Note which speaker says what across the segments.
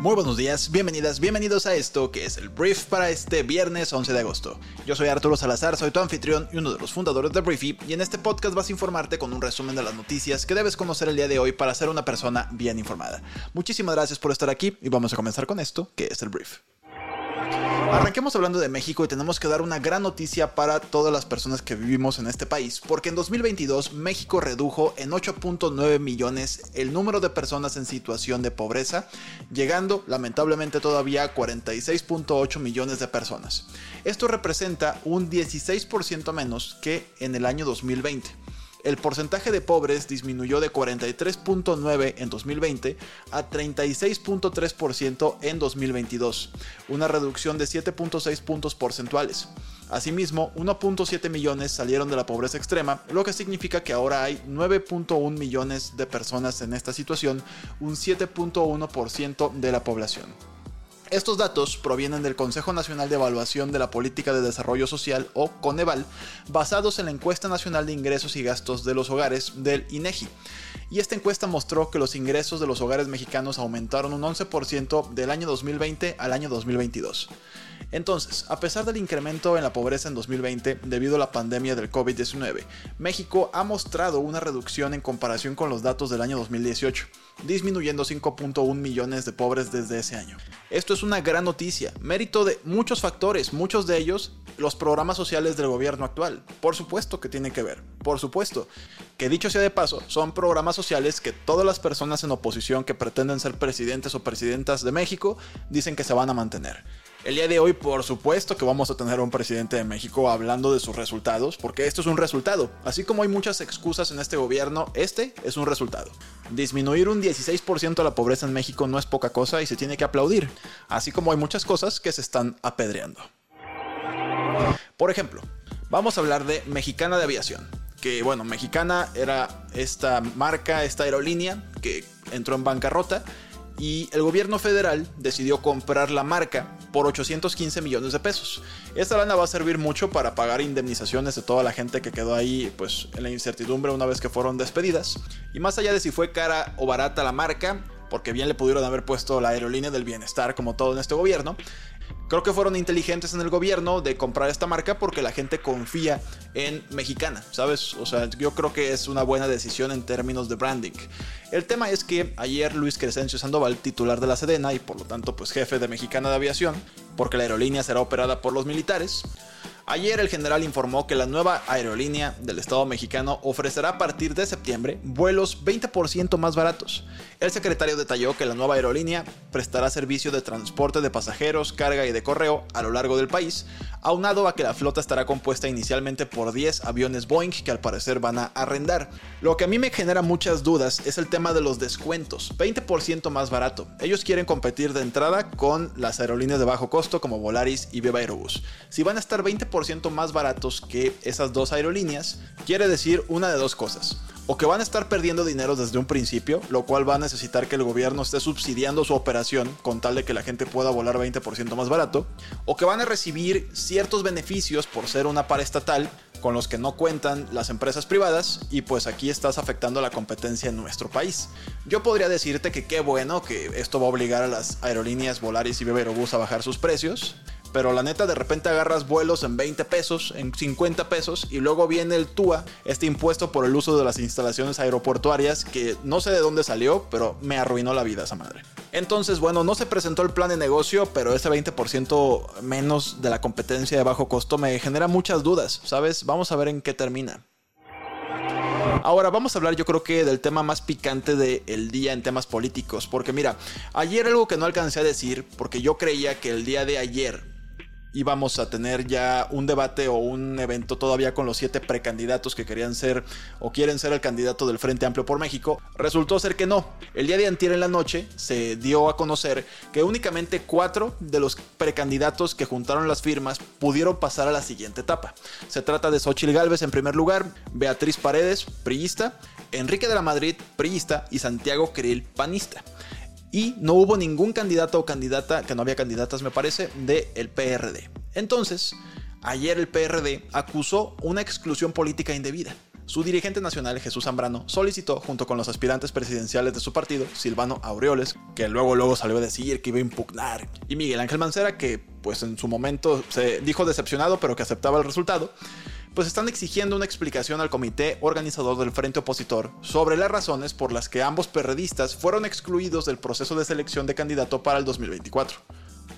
Speaker 1: Muy buenos días, bienvenidas, bienvenidos a esto que es el brief para este viernes 11 de agosto. Yo soy Arturo Salazar, soy tu anfitrión y uno de los fundadores de Briefy y en este podcast vas a informarte con un resumen de las noticias que debes conocer el día de hoy para ser una persona bien informada. Muchísimas gracias por estar aquí y vamos a comenzar con esto que es el brief. Arranquemos hablando de México y tenemos que dar una gran noticia para todas las personas que vivimos en este país, porque en 2022 México redujo en 8.9 millones el número de personas en situación de pobreza, llegando lamentablemente todavía a 46.8 millones de personas. Esto representa un 16% menos que en el año 2020 el porcentaje de pobres disminuyó de 43.9 en 2020 a 36.3% en 2022, una reducción de 7.6 puntos porcentuales. Asimismo, 1.7 millones salieron de la pobreza extrema, lo que significa que ahora hay 9.1 millones de personas en esta situación, un 7.1% de la población. Estos datos provienen del Consejo Nacional de Evaluación de la Política de Desarrollo Social o Coneval, basados en la encuesta nacional de ingresos y gastos de los hogares del INEGI. Y esta encuesta mostró que los ingresos de los hogares mexicanos aumentaron un 11% del año 2020 al año 2022. Entonces, a pesar del incremento en la pobreza en 2020 debido a la pandemia del COVID-19, México ha mostrado una reducción en comparación con los datos del año 2018, disminuyendo 5.1 millones de pobres desde ese año. Esto es una gran noticia, mérito de muchos factores, muchos de ellos los programas sociales del gobierno actual. Por supuesto que tiene que ver, por supuesto. Que dicho sea de paso, son programas sociales que todas las personas en oposición que pretenden ser presidentes o presidentas de México dicen que se van a mantener. El día de hoy, por supuesto que vamos a tener un presidente de México hablando de sus resultados, porque esto es un resultado. Así como hay muchas excusas en este gobierno, este es un resultado. Disminuir un 16% la pobreza en México no es poca cosa y se tiene que aplaudir, así como hay muchas cosas que se están apedreando. Por ejemplo, vamos a hablar de Mexicana de Aviación. Que bueno, Mexicana era esta marca, esta aerolínea que entró en bancarrota y el gobierno federal decidió comprar la marca por 815 millones de pesos. Esta lana va a servir mucho para pagar indemnizaciones de toda la gente que quedó ahí pues en la incertidumbre una vez que fueron despedidas. Y más allá de si fue cara o barata la marca, porque bien le pudieron haber puesto la aerolínea del bienestar como todo en este gobierno, Creo que fueron inteligentes en el gobierno de comprar esta marca porque la gente confía en Mexicana, ¿sabes? O sea, yo creo que es una buena decisión en términos de branding. El tema es que ayer Luis Crescencio Sandoval, titular de la Sedena y por lo tanto pues jefe de Mexicana de Aviación, porque la aerolínea será operada por los militares, Ayer el general informó que la nueva aerolínea del Estado mexicano ofrecerá a partir de septiembre vuelos 20% más baratos. El secretario detalló que la nueva aerolínea prestará servicio de transporte de pasajeros, carga y de correo a lo largo del país, aunado a que la flota estará compuesta inicialmente por 10 aviones Boeing que al parecer van a arrendar. Lo que a mí me genera muchas dudas es el tema de los descuentos, 20% más barato. Ellos quieren competir de entrada con las aerolíneas de bajo costo como Volaris y Viva Aerobus. Si van a estar 20% más baratos que esas dos aerolíneas, quiere decir una de dos cosas o que van a estar perdiendo dinero desde un principio, lo cual va a necesitar que el gobierno esté subsidiando su operación con tal de que la gente pueda volar 20% más barato, o que van a recibir ciertos beneficios por ser una paraestatal con los que no cuentan las empresas privadas y pues aquí estás afectando la competencia en nuestro país. Yo podría decirte que qué bueno que esto va a obligar a las aerolíneas Volaris y Beberobús a bajar sus precios, pero la neta de repente agarras vuelos en 20 pesos, en 50 pesos y luego viene el TUA, este impuesto por el uso de las instalaciones aeroportuarias que no sé de dónde salió, pero me arruinó la vida esa madre. Entonces, bueno, no se presentó el plan de negocio, pero ese 20% menos de la competencia de bajo costo me genera muchas dudas, ¿sabes? Vamos a ver en qué termina. Ahora vamos a hablar yo creo que del tema más picante del día en temas políticos, porque mira, ayer algo que no alcancé a decir, porque yo creía que el día de ayer íbamos a tener ya un debate o un evento todavía con los siete precandidatos que querían ser o quieren ser el candidato del Frente Amplio por México, resultó ser que no. El día de antier en la noche se dio a conocer que únicamente cuatro de los precandidatos que juntaron las firmas pudieron pasar a la siguiente etapa. Se trata de Xochil Gálvez en primer lugar, Beatriz Paredes, priista, Enrique de la Madrid, priista y Santiago Krill, panista y no hubo ningún candidato o candidata, que no había candidatas me parece, del el PRD. Entonces, ayer el PRD acusó una exclusión política indebida. Su dirigente nacional, Jesús Zambrano, solicitó, junto con los aspirantes presidenciales de su partido, Silvano Aureoles, que luego luego salió a decir que iba a impugnar, y Miguel Ángel Mancera, que pues en su momento se dijo decepcionado, pero que aceptaba el resultado, pues están exigiendo una explicación al comité organizador del Frente Opositor sobre las razones por las que ambos perredistas fueron excluidos del proceso de selección de candidato para el 2024.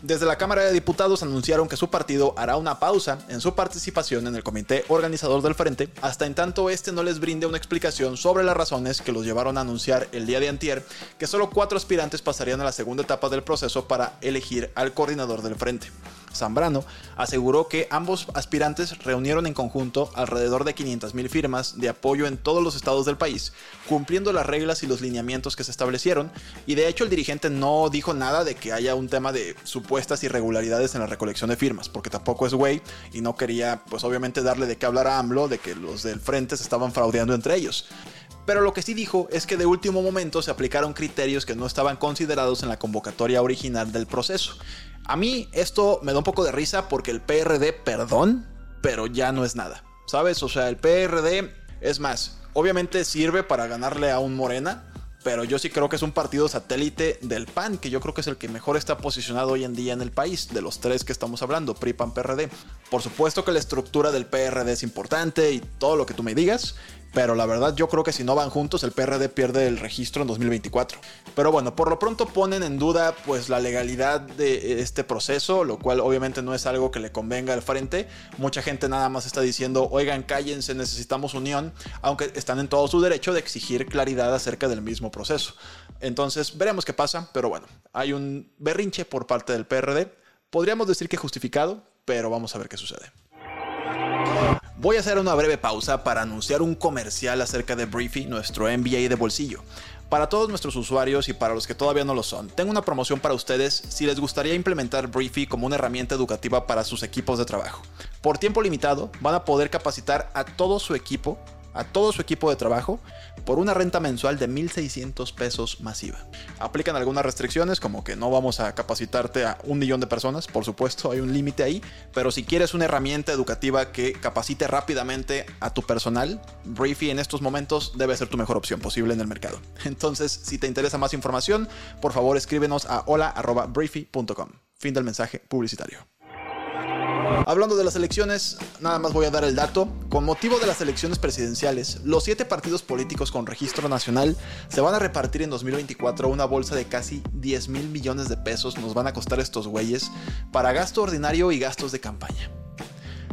Speaker 1: Desde la Cámara de Diputados anunciaron que su partido hará una pausa en su participación en el comité organizador del frente hasta en tanto este no les brinde una explicación sobre las razones que los llevaron a anunciar el día de antier que solo cuatro aspirantes pasarían a la segunda etapa del proceso para elegir al coordinador del frente. Zambrano, aseguró que ambos aspirantes reunieron en conjunto alrededor de 500.000 firmas de apoyo en todos los estados del país, cumpliendo las reglas y los lineamientos que se establecieron, y de hecho el dirigente no dijo nada de que haya un tema de supuestas irregularidades en la recolección de firmas, porque tampoco es güey y no quería, pues obviamente, darle de qué hablar a AMLO de que los del frente se estaban fraudeando entre ellos. Pero lo que sí dijo es que de último momento se aplicaron criterios que no estaban considerados en la convocatoria original del proceso. A mí esto me da un poco de risa porque el PRD, perdón, pero ya no es nada. ¿Sabes? O sea, el PRD es más, obviamente sirve para ganarle a un Morena, pero yo sí creo que es un partido satélite del PAN, que yo creo que es el que mejor está posicionado hoy en día en el país, de los tres que estamos hablando, PRI, PAN, PRD. Por supuesto que la estructura del PRD es importante y todo lo que tú me digas, pero la verdad yo creo que si no van juntos el PRD pierde el registro en 2024. Pero bueno, por lo pronto ponen en duda pues la legalidad de este proceso, lo cual obviamente no es algo que le convenga al frente. Mucha gente nada más está diciendo, oigan, cállense, necesitamos unión, aunque están en todo su derecho de exigir claridad acerca del mismo proceso. Entonces veremos qué pasa, pero bueno, hay un berrinche por parte del PRD. Podríamos decir que justificado, pero vamos a ver qué sucede. Voy a hacer una breve pausa para anunciar un comercial acerca de Briefy, nuestro MBA de bolsillo. Para todos nuestros usuarios y para los que todavía no lo son, tengo una promoción para ustedes si les gustaría implementar Briefy como una herramienta educativa para sus equipos de trabajo. Por tiempo limitado, van a poder capacitar a todo su equipo a todo su equipo de trabajo por una renta mensual de 1.600 pesos masiva. Aplican algunas restricciones como que no vamos a capacitarte a un millón de personas, por supuesto hay un límite ahí, pero si quieres una herramienta educativa que capacite rápidamente a tu personal, Briefy en estos momentos debe ser tu mejor opción posible en el mercado. Entonces, si te interesa más información, por favor escríbenos a hola.briefy.com. Fin del mensaje publicitario. Hablando de las elecciones, nada más voy a dar el dato. Con motivo de las elecciones presidenciales, los siete partidos políticos con registro nacional se van a repartir en 2024 una bolsa de casi 10 mil millones de pesos. Nos van a costar estos güeyes para gasto ordinario y gastos de campaña.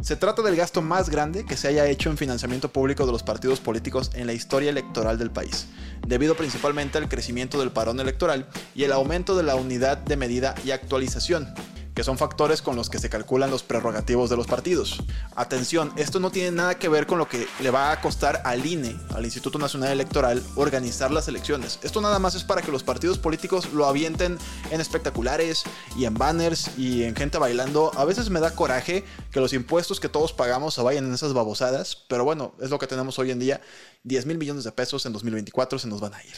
Speaker 1: Se trata del gasto más grande que se haya hecho en financiamiento público de los partidos políticos en la historia electoral del país, debido principalmente al crecimiento del parón electoral y el aumento de la unidad de medida y actualización, que son factores con los que se calculan los prerrogativos de los partidos. Atención, esto no tiene nada que ver con lo que le va a costar al INE, al Instituto Nacional Electoral, organizar las elecciones. Esto nada más es para que los partidos políticos lo avienten en espectaculares y en banners y en gente bailando. A veces me da coraje que los impuestos que todos pagamos se vayan en esas babosadas, pero bueno, es lo que tenemos hoy en día. 10 mil millones de pesos en 2024 se nos van a ir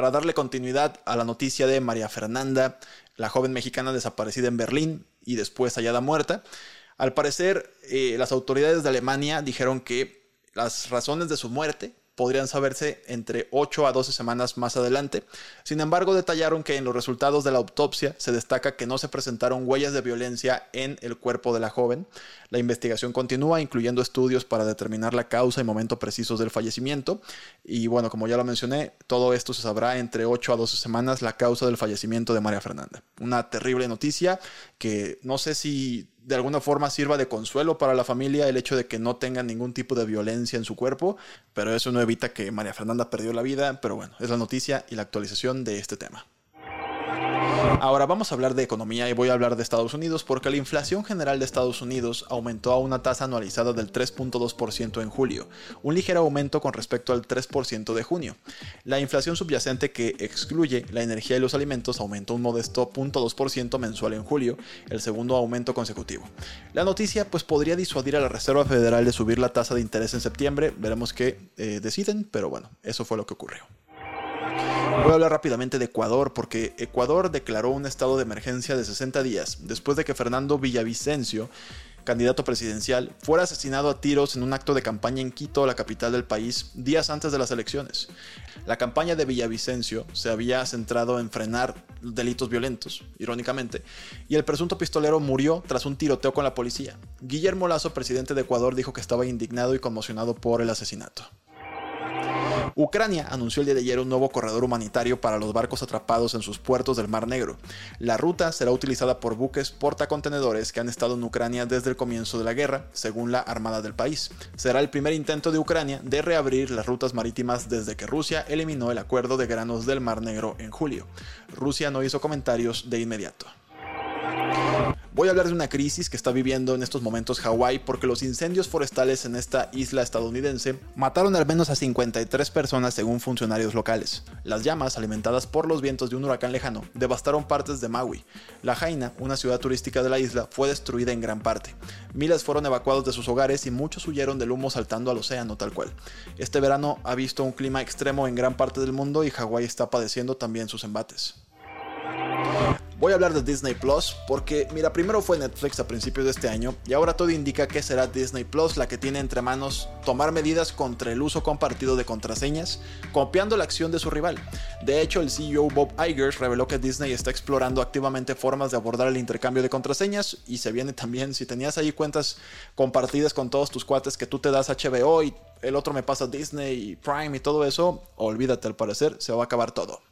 Speaker 1: para darle continuidad a la noticia de María Fernanda, la joven mexicana desaparecida en Berlín y después hallada muerta. Al parecer, eh, las autoridades de Alemania dijeron que las razones de su muerte podrían saberse entre 8 a 12 semanas más adelante. Sin embargo, detallaron que en los resultados de la autopsia se destaca que no se presentaron huellas de violencia en el cuerpo de la joven. La investigación continúa, incluyendo estudios para determinar la causa y momento precisos del fallecimiento. Y bueno, como ya lo mencioné, todo esto se sabrá entre 8 a 12 semanas la causa del fallecimiento de María Fernanda. Una terrible noticia que no sé si de alguna forma sirva de consuelo para la familia el hecho de que no tengan ningún tipo de violencia en su cuerpo, pero eso no evita que María Fernanda perdió la vida, pero bueno, es la noticia y la actualización de este tema. Ahora vamos a hablar de economía y voy a hablar de Estados Unidos porque la inflación general de Estados Unidos aumentó a una tasa anualizada del 3.2% en julio, un ligero aumento con respecto al 3% de junio. La inflación subyacente que excluye la energía y los alimentos aumentó un modesto 0.2% mensual en julio, el segundo aumento consecutivo. La noticia pues podría disuadir a la Reserva Federal de subir la tasa de interés en septiembre, veremos qué eh, deciden, pero bueno, eso fue lo que ocurrió. Voy a hablar rápidamente de Ecuador porque Ecuador declaró un estado de emergencia de 60 días después de que Fernando Villavicencio, candidato presidencial, fuera asesinado a tiros en un acto de campaña en Quito, la capital del país, días antes de las elecciones. La campaña de Villavicencio se había centrado en frenar delitos violentos, irónicamente, y el presunto pistolero murió tras un tiroteo con la policía. Guillermo Lazo, presidente de Ecuador, dijo que estaba indignado y conmocionado por el asesinato. Ucrania anunció el día de ayer un nuevo corredor humanitario para los barcos atrapados en sus puertos del Mar Negro. La ruta será utilizada por buques portacontenedores que han estado en Ucrania desde el comienzo de la guerra, según la Armada del país. Será el primer intento de Ucrania de reabrir las rutas marítimas desde que Rusia eliminó el acuerdo de granos del Mar Negro en julio. Rusia no hizo comentarios de inmediato. Voy a hablar de una crisis que está viviendo en estos momentos Hawái porque los incendios forestales en esta isla estadounidense mataron al menos a 53 personas según funcionarios locales. Las llamas, alimentadas por los vientos de un huracán lejano, devastaron partes de Maui. La Jaina, una ciudad turística de la isla, fue destruida en gran parte. Miles fueron evacuados de sus hogares y muchos huyeron del humo saltando al océano tal cual. Este verano ha visto un clima extremo en gran parte del mundo y Hawái está padeciendo también sus embates. Voy a hablar de Disney Plus porque, mira, primero fue Netflix a principios de este año y ahora todo indica que será Disney Plus la que tiene entre manos tomar medidas contra el uso compartido de contraseñas, copiando la acción de su rival. De hecho, el CEO Bob Iger reveló que Disney está explorando activamente formas de abordar el intercambio de contraseñas y se viene también, si tenías ahí cuentas compartidas con todos tus cuates que tú te das HBO y el otro me pasa Disney y Prime y todo eso, olvídate al parecer, se va a acabar todo.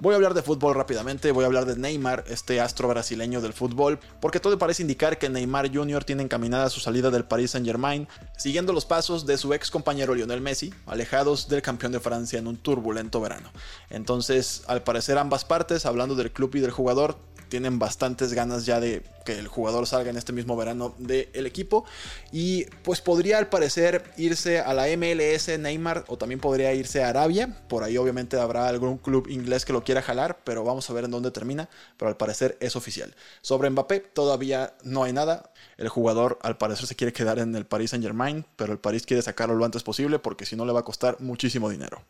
Speaker 1: Voy a hablar de fútbol rápidamente, voy a hablar de Neymar, este astro brasileño del fútbol, porque todo parece indicar que Neymar Jr. tiene encaminada su salida del Paris Saint Germain, siguiendo los pasos de su ex compañero Lionel Messi, alejados del campeón de Francia en un turbulento verano. Entonces, al parecer ambas partes, hablando del club y del jugador, tienen bastantes ganas ya de que el jugador salga en este mismo verano del equipo. Y pues podría al parecer irse a la MLS Neymar o también podría irse a Arabia. Por ahí obviamente habrá algún club inglés que lo quiera jalar, pero vamos a ver en dónde termina. Pero al parecer es oficial. Sobre Mbappé todavía no hay nada. El jugador al parecer se quiere quedar en el Paris Saint Germain, pero el París quiere sacarlo lo antes posible porque si no le va a costar muchísimo dinero.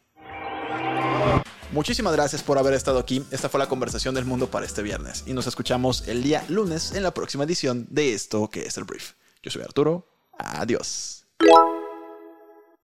Speaker 1: Muchísimas gracias por haber estado aquí. Esta fue la conversación del mundo para este viernes. Y nos escuchamos el día lunes en la próxima edición de esto que es el brief. Yo soy Arturo. Adiós.